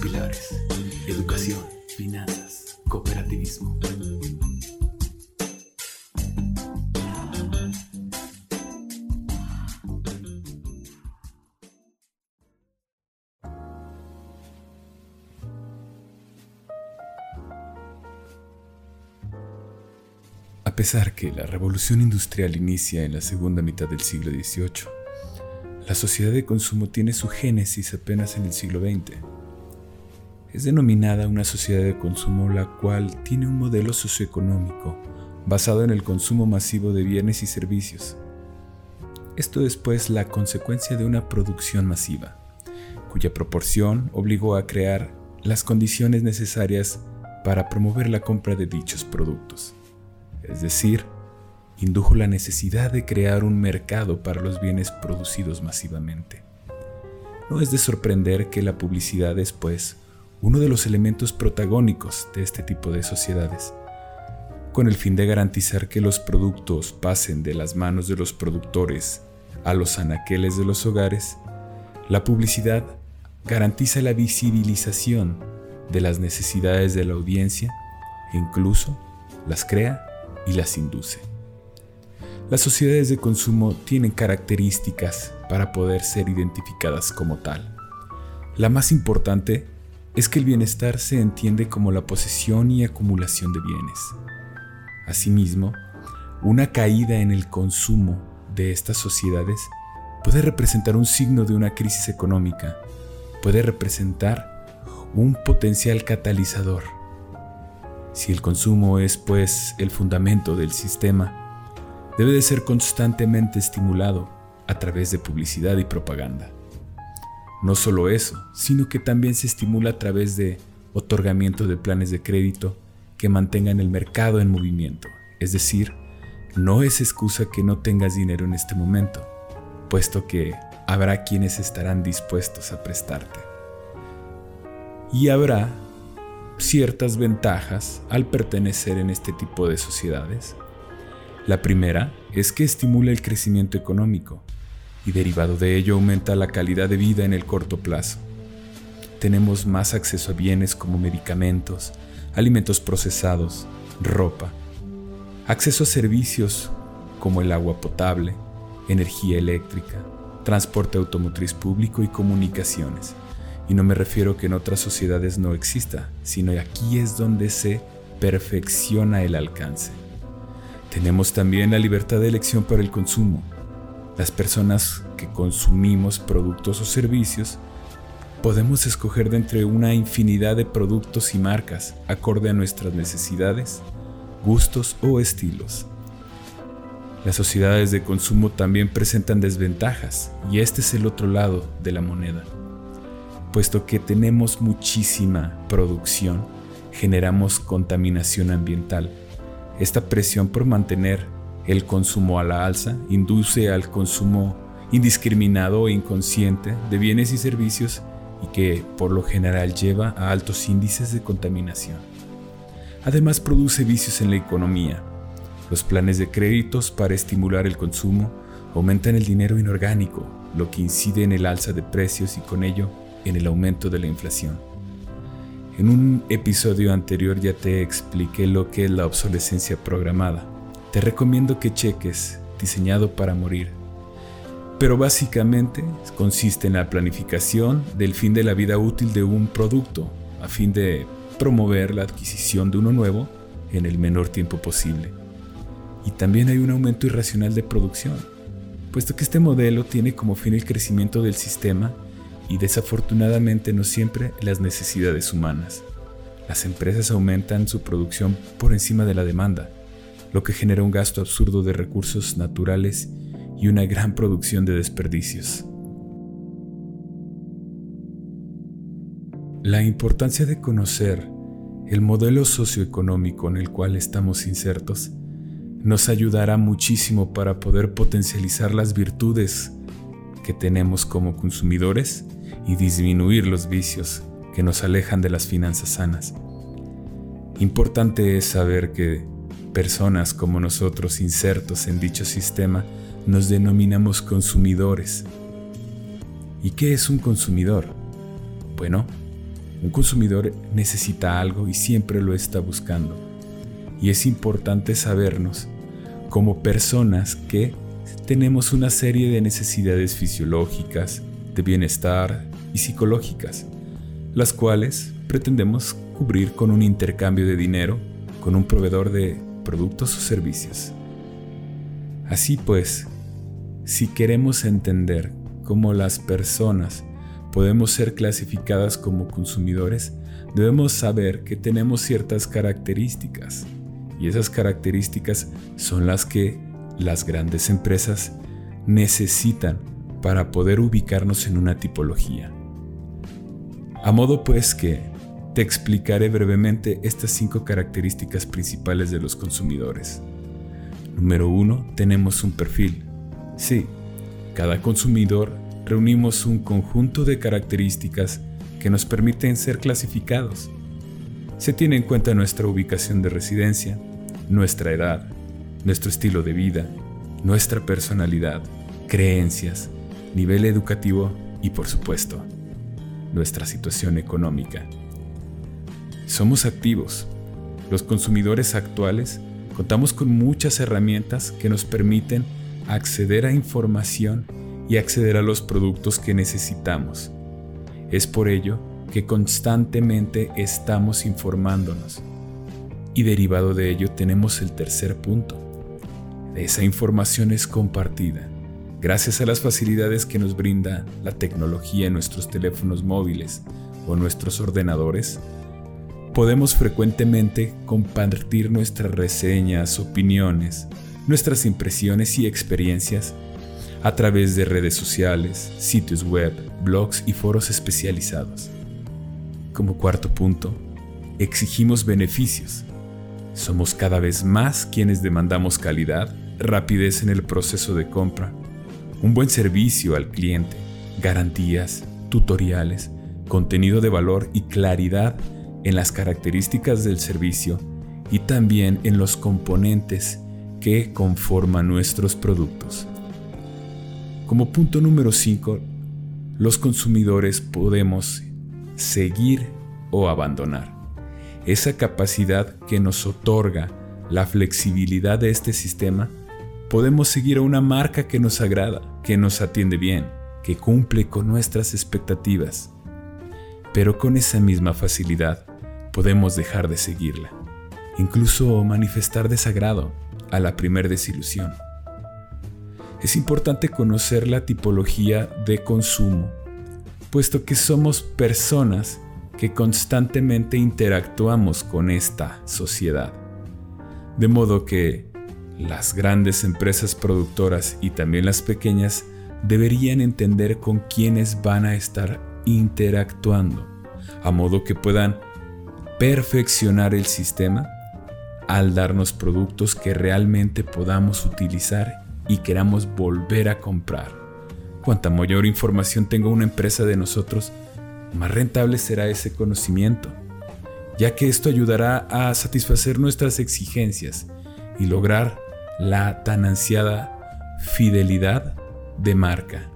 pilares. Educación, finanzas, cooperativismo. A pesar que la revolución industrial inicia en la segunda mitad del siglo XVIII, la sociedad de consumo tiene su génesis apenas en el siglo XX. Es denominada una sociedad de consumo la cual tiene un modelo socioeconómico basado en el consumo masivo de bienes y servicios. Esto es pues la consecuencia de una producción masiva, cuya proporción obligó a crear las condiciones necesarias para promover la compra de dichos productos es decir, indujo la necesidad de crear un mercado para los bienes producidos masivamente. No es de sorprender que la publicidad es, pues, uno de los elementos protagónicos de este tipo de sociedades. Con el fin de garantizar que los productos pasen de las manos de los productores a los anaqueles de los hogares, la publicidad garantiza la visibilización de las necesidades de la audiencia e incluso las crea y las induce. Las sociedades de consumo tienen características para poder ser identificadas como tal. La más importante es que el bienestar se entiende como la posesión y acumulación de bienes. Asimismo, una caída en el consumo de estas sociedades puede representar un signo de una crisis económica, puede representar un potencial catalizador si el consumo es pues el fundamento del sistema, debe de ser constantemente estimulado a través de publicidad y propaganda. No solo eso, sino que también se estimula a través de otorgamiento de planes de crédito que mantengan el mercado en movimiento. Es decir, no es excusa que no tengas dinero en este momento, puesto que habrá quienes estarán dispuestos a prestarte. Y habrá ciertas ventajas al pertenecer en este tipo de sociedades. La primera es que estimula el crecimiento económico y derivado de ello aumenta la calidad de vida en el corto plazo. Tenemos más acceso a bienes como medicamentos, alimentos procesados, ropa, acceso a servicios como el agua potable, energía eléctrica, transporte automotriz público y comunicaciones. Y no me refiero que en otras sociedades no exista, sino aquí es donde se perfecciona el alcance. Tenemos también la libertad de elección para el consumo. Las personas que consumimos productos o servicios podemos escoger de entre una infinidad de productos y marcas acorde a nuestras necesidades, gustos o estilos. Las sociedades de consumo también presentan desventajas y este es el otro lado de la moneda puesto que tenemos muchísima producción, generamos contaminación ambiental. Esta presión por mantener el consumo a la alza induce al consumo indiscriminado e inconsciente de bienes y servicios y que por lo general lleva a altos índices de contaminación. Además produce vicios en la economía. Los planes de créditos para estimular el consumo aumentan el dinero inorgánico, lo que incide en el alza de precios y con ello en el aumento de la inflación. En un episodio anterior ya te expliqué lo que es la obsolescencia programada. Te recomiendo que cheques diseñado para morir. Pero básicamente consiste en la planificación del fin de la vida útil de un producto a fin de promover la adquisición de uno nuevo en el menor tiempo posible. Y también hay un aumento irracional de producción, puesto que este modelo tiene como fin el crecimiento del sistema y desafortunadamente no siempre las necesidades humanas. Las empresas aumentan su producción por encima de la demanda, lo que genera un gasto absurdo de recursos naturales y una gran producción de desperdicios. La importancia de conocer el modelo socioeconómico en el cual estamos insertos nos ayudará muchísimo para poder potencializar las virtudes que tenemos como consumidores y disminuir los vicios que nos alejan de las finanzas sanas. Importante es saber que personas como nosotros insertos en dicho sistema nos denominamos consumidores. ¿Y qué es un consumidor? Bueno, Un consumidor necesita algo y siempre lo está buscando. Y es importante sabernos como personas que tenemos una serie de necesidades fisiológicas, de bienestar y psicológicas, las cuales pretendemos cubrir con un intercambio de dinero con un proveedor de productos o servicios. Así pues, si queremos entender cómo las personas podemos ser clasificadas como consumidores, debemos saber que tenemos ciertas características y esas características son las que las grandes empresas necesitan para poder ubicarnos en una tipología. A modo pues que te explicaré brevemente estas cinco características principales de los consumidores. Número uno, tenemos un perfil. Sí, cada consumidor reunimos un conjunto de características que nos permiten ser clasificados. Se tiene en cuenta nuestra ubicación de residencia, nuestra edad, nuestro estilo de vida, nuestra personalidad, creencias, nivel educativo y por supuesto, nuestra situación económica. Somos activos. Los consumidores actuales contamos con muchas herramientas que nos permiten acceder a información y acceder a los productos que necesitamos. Es por ello que constantemente estamos informándonos. Y derivado de ello tenemos el tercer punto. Esa información es compartida. Gracias a las facilidades que nos brinda la tecnología en nuestros teléfonos móviles o nuestros ordenadores, podemos frecuentemente compartir nuestras reseñas, opiniones, nuestras impresiones y experiencias a través de redes sociales, sitios web, blogs y foros especializados. Como cuarto punto, exigimos beneficios. Somos cada vez más quienes demandamos calidad, rapidez en el proceso de compra, un buen servicio al cliente, garantías, tutoriales, contenido de valor y claridad en las características del servicio y también en los componentes que conforman nuestros productos. Como punto número 5, los consumidores podemos seguir o abandonar. Esa capacidad que nos otorga la flexibilidad de este sistema, podemos seguir a una marca que nos agrada, que nos atiende bien, que cumple con nuestras expectativas. Pero con esa misma facilidad podemos dejar de seguirla, incluso manifestar desagrado a la primer desilusión. Es importante conocer la tipología de consumo, puesto que somos personas que constantemente interactuamos con esta sociedad. De modo que las grandes empresas productoras y también las pequeñas deberían entender con quiénes van a estar interactuando, a modo que puedan perfeccionar el sistema al darnos productos que realmente podamos utilizar y queramos volver a comprar. Cuanta mayor información tenga una empresa de nosotros, más rentable será ese conocimiento, ya que esto ayudará a satisfacer nuestras exigencias y lograr la tan ansiada fidelidad de marca.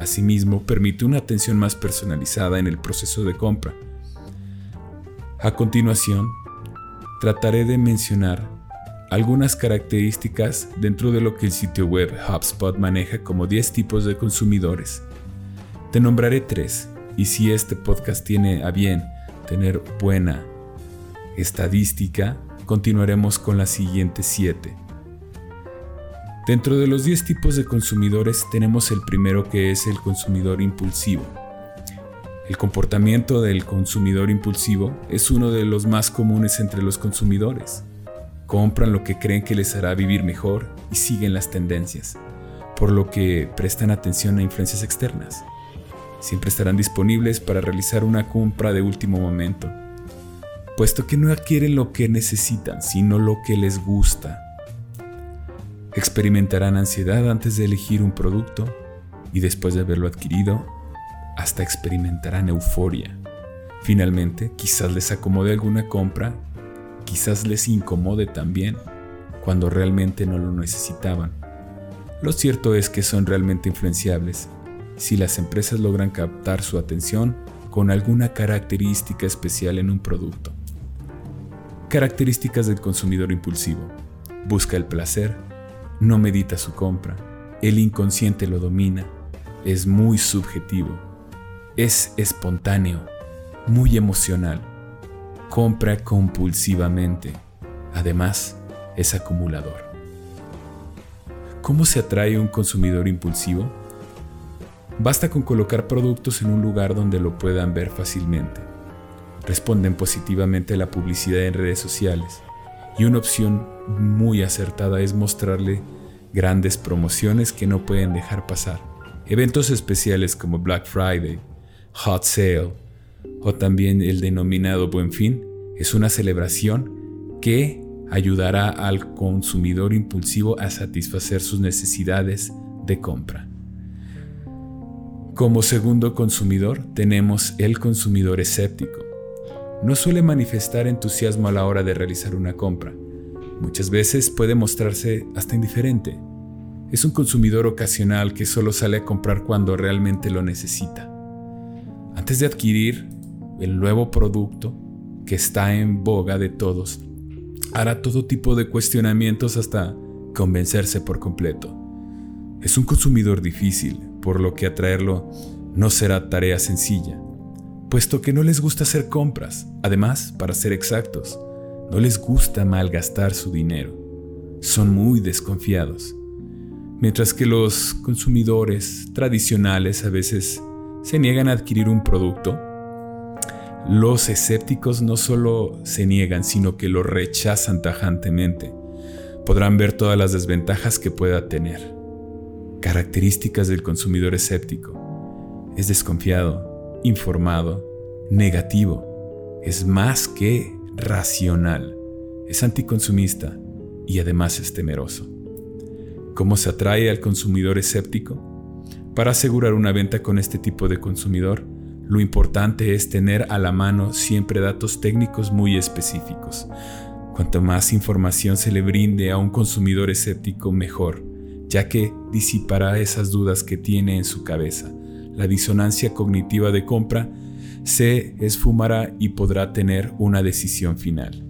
Asimismo, permite una atención más personalizada en el proceso de compra a continuación, trataré de mencionar algunas características dentro de lo que el sitio web HubSpot maneja como 10 tipos de consumidores. Te nombraré tres, y si este podcast tiene a bien tener buena estadística, continuaremos con las siguientes 7. Dentro de los 10 tipos de consumidores tenemos el primero que es el consumidor impulsivo. El comportamiento del consumidor impulsivo es uno de los más comunes entre los consumidores. Compran lo que creen que les hará vivir mejor y siguen las tendencias, por lo que prestan atención a influencias externas. Siempre estarán disponibles para realizar una compra de último momento, puesto que no adquieren lo que necesitan, sino lo que les gusta. Experimentarán ansiedad antes de elegir un producto y después de haberlo adquirido, hasta experimentarán euforia. Finalmente, quizás les acomode alguna compra, quizás les incomode también, cuando realmente no lo necesitaban. Lo cierto es que son realmente influenciables. Si las empresas logran captar su atención, con alguna característica especial en un producto. Características del consumidor impulsivo. Busca el placer, no medita su compra, el inconsciente lo domina, es muy subjetivo, es espontáneo, muy emocional, compra compulsivamente, además es acumulador. ¿Cómo se atrae un consumidor impulsivo? Basta con colocar productos en un lugar donde lo puedan ver fácilmente. Responden positivamente a la publicidad en redes sociales y una opción muy acertada es mostrarle grandes promociones que no pueden dejar pasar. Eventos especiales como Black Friday, Hot Sale o también el denominado Buen Fin es una celebración que ayudará al consumidor impulsivo a satisfacer sus necesidades de compra. Como segundo consumidor tenemos el consumidor escéptico. No suele manifestar entusiasmo a la hora de realizar una compra. Muchas veces puede mostrarse hasta indiferente. Es un consumidor ocasional que solo sale a comprar cuando realmente lo necesita. Antes de adquirir el nuevo producto que está en boga de todos, hará todo tipo de cuestionamientos hasta convencerse por completo. Es un consumidor difícil, por lo que atraerlo no será tarea sencilla, puesto que no les gusta hacer compras. Además, para ser exactos, no les gusta malgastar su dinero. Son muy desconfiados. Mientras que los consumidores tradicionales a veces se niegan a adquirir un producto, los escépticos no solo se niegan, sino que lo rechazan tajantemente. Podrán ver todas las desventajas que pueda tener. Características del consumidor escéptico. Es desconfiado, informado, negativo. Es más que racional. Es anticonsumista y además es temeroso. ¿Cómo se atrae al consumidor escéptico? Para asegurar una venta con este tipo de consumidor, lo importante es tener a la mano siempre datos técnicos muy específicos. Cuanto más información se le brinde a un consumidor escéptico, mejor, ya que disipará esas dudas que tiene en su cabeza. La disonancia cognitiva de compra se esfumará y podrá tener una decisión final.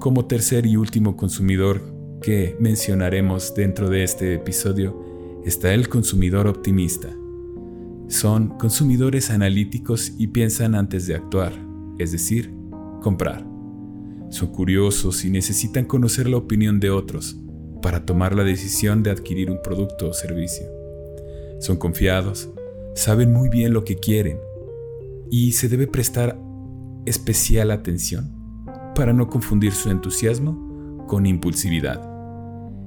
Como tercer y último consumidor que mencionaremos dentro de este episodio está el consumidor optimista. Son consumidores analíticos y piensan antes de actuar, es decir, comprar. Son curiosos y necesitan conocer la opinión de otros para tomar la decisión de adquirir un producto o servicio. Son confiados, saben muy bien lo que quieren y se debe prestar especial atención para no confundir su entusiasmo con impulsividad.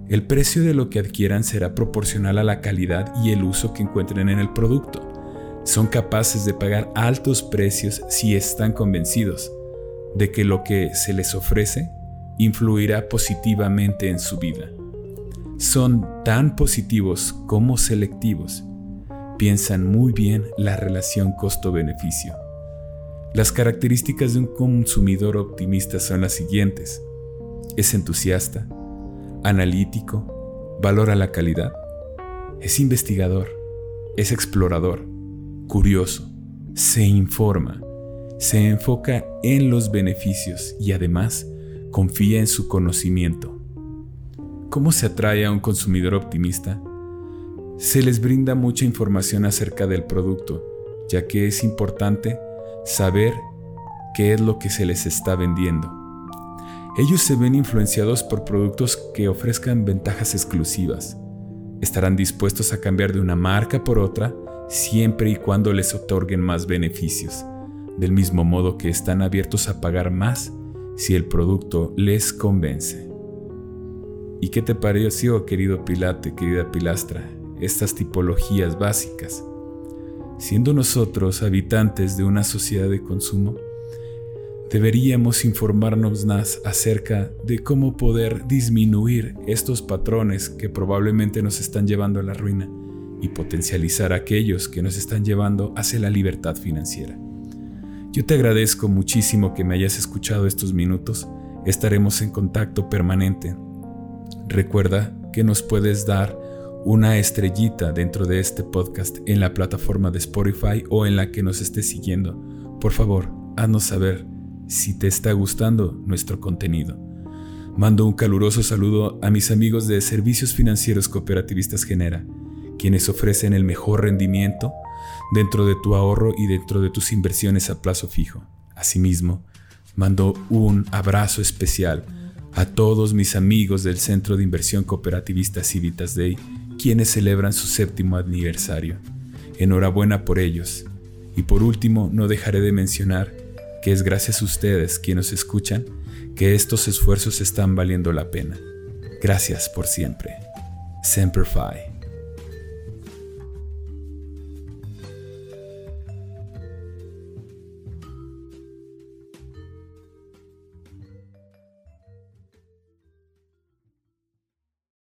El precio de lo que adquieran será proporcional a la calidad y el uso que encuentren en el producto son capaces de pagar altos precios si están convencidos de que lo que se les ofrece influirá positivamente en su vida. Son tan positivos como selectivos. Piensan muy bien la relación costo-beneficio. Las características de un consumidor optimista son las siguientes. Es entusiasta, analítico, valora la calidad, es investigador, es explorador, curioso, se informa, se enfoca en los beneficios y además confía en su conocimiento. ¿Cómo se atrae a un consumidor optimista? Se les brinda mucha información acerca del producto, ya que es importante saber qué es lo que se les está vendiendo. Ellos se ven influenciados por productos que ofrezcan ventajas exclusivas. Estarán dispuestos a cambiar de una marca por otra siempre y cuando les otorguen más beneficios, del mismo modo que están abiertos a pagar más si el producto les convence. ¿Y qué te pareció, querido Pilate, querida Pilastra, estas tipologías básicas? Siendo nosotros habitantes de una sociedad de consumo, deberíamos informarnos más acerca de cómo poder disminuir estos patrones que probablemente nos están llevando a la ruina y potencializar aquellos que nos están llevando hacia la libertad financiera. Yo te agradezco muchísimo que me hayas escuchado estos minutos. Estaremos en contacto permanente. Recuerda que nos puedes dar una estrellita dentro de este podcast en la plataforma de Spotify o en la que nos estés siguiendo. Por favor, haznos saber si te está gustando nuestro contenido. Mando un caluroso saludo a mis amigos de Servicios Financieros Cooperativistas Genera, quienes ofrecen el mejor rendimiento dentro de tu ahorro y dentro de tus inversiones a plazo fijo. Asimismo, mando un abrazo especial a todos mis amigos del Centro de Inversión Cooperativista Civitas Day, quienes celebran su séptimo aniversario. Enhorabuena por ellos. Y por último, no dejaré de mencionar que es gracias a ustedes quienes escuchan que estos esfuerzos están valiendo la pena. Gracias por siempre. Semper Fi.